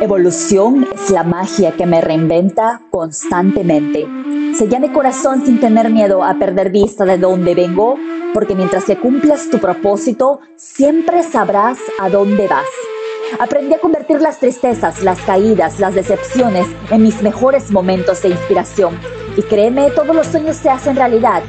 Evolución es la magia que me reinventa constantemente. Sella mi corazón sin tener miedo a perder vista de dónde vengo, porque mientras que cumplas tu propósito, siempre sabrás a dónde vas. Aprendí a convertir las tristezas, las caídas, las decepciones en mis mejores momentos de inspiración. Y créeme, todos los sueños se hacen realidad.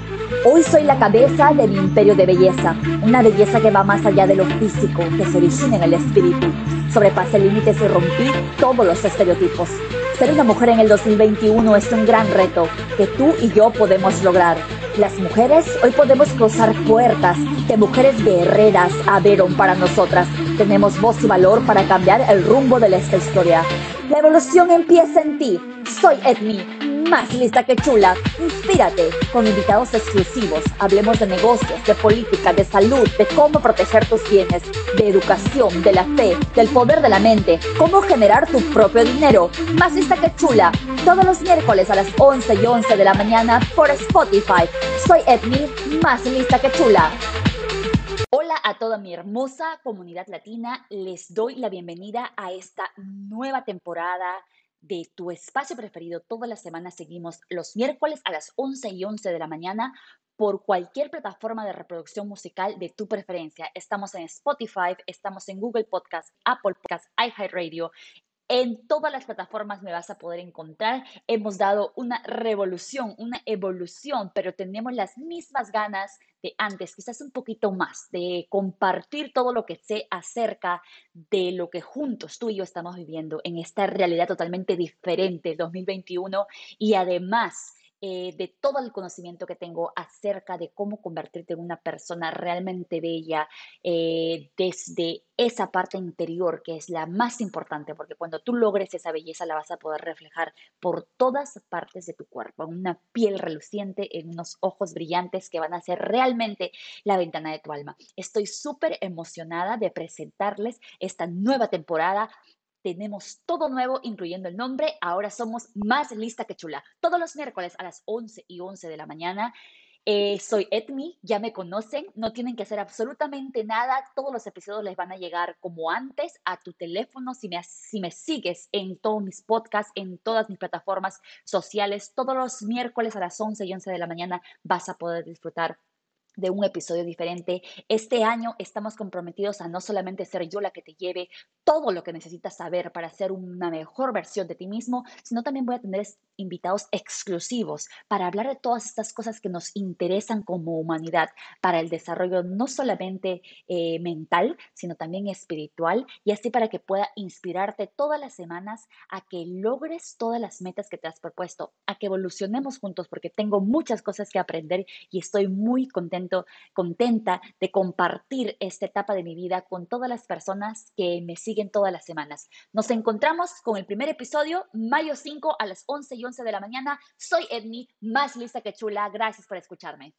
Hoy soy la cabeza de mi imperio de belleza, una belleza que va más allá de lo físico, que se origina en el espíritu. Sobrepasé límites y rompí todos los estereotipos. Ser una mujer en el 2021 es un gran reto que tú y yo podemos lograr. Las mujeres hoy podemos cruzar puertas que mujeres guerreras abrieron para nosotras. Tenemos voz y valor para cambiar el rumbo de esta historia. La evolución empieza en ti. Soy Edmi, más lista que chula. Inspírate con invitados exclusivos. Hablemos de negocios, de política, de salud, de cómo proteger tus bienes, de educación, de la fe, del poder de la mente, cómo generar tu propio dinero. Más lista que chula. Todos los miércoles a las 11 y 11 de la mañana por Spotify. Soy Edmi, más lista que chula. Hola a toda mi hermosa comunidad latina. Les doy la bienvenida a esta nueva temporada de tu espacio preferido. Todas las semanas seguimos los miércoles a las 11 y 11 de la mañana por cualquier plataforma de reproducción musical de tu preferencia. Estamos en Spotify, estamos en Google Podcast, Apple Podcast, iHeartRadio. En todas las plataformas me vas a poder encontrar. Hemos dado una revolución, una evolución, pero tenemos las mismas ganas de antes, quizás un poquito más, de compartir todo lo que sé acerca de lo que juntos tú y yo estamos viviendo en esta realidad totalmente diferente 2021 y además eh, de todo el conocimiento que tengo acerca de cómo convertirte en una persona realmente bella eh, desde esa parte interior que es la más importante, porque cuando tú logres esa belleza la vas a poder reflejar por todas partes de tu cuerpo, en una piel reluciente, en unos ojos brillantes que van a ser realmente la ventana de tu alma. Estoy súper emocionada de presentarles esta nueva temporada tenemos todo nuevo, incluyendo el nombre. Ahora somos más lista que chula. Todos los miércoles a las 11 y 11 de la mañana. Eh, soy Edmi, ya me conocen, no tienen que hacer absolutamente nada, todos los episodios les van a llegar como antes a tu teléfono, si me, si me sigues en todos mis podcasts, en todas mis plataformas sociales, todos los miércoles a las 11 y 11 de la mañana vas a poder disfrutar de un episodio diferente. Este año estamos comprometidos a no solamente ser yo la que te lleve todo lo que necesitas saber para ser una mejor versión de ti mismo, sino también voy a tener invitados exclusivos para hablar de todas estas cosas que nos interesan como humanidad para el desarrollo no solamente eh, mental, sino también espiritual y así para que pueda inspirarte todas las semanas a que logres todas las metas que te has propuesto, a que evolucionemos juntos porque tengo muchas cosas que aprender y estoy muy contenta de compartir esta etapa de mi vida con todas las personas que me siguen todas las semanas. Nos encontramos con el primer episodio, mayo 5 a las 11 y 11 de la mañana. Soy Edmi, más lista que chula. Gracias por escucharme.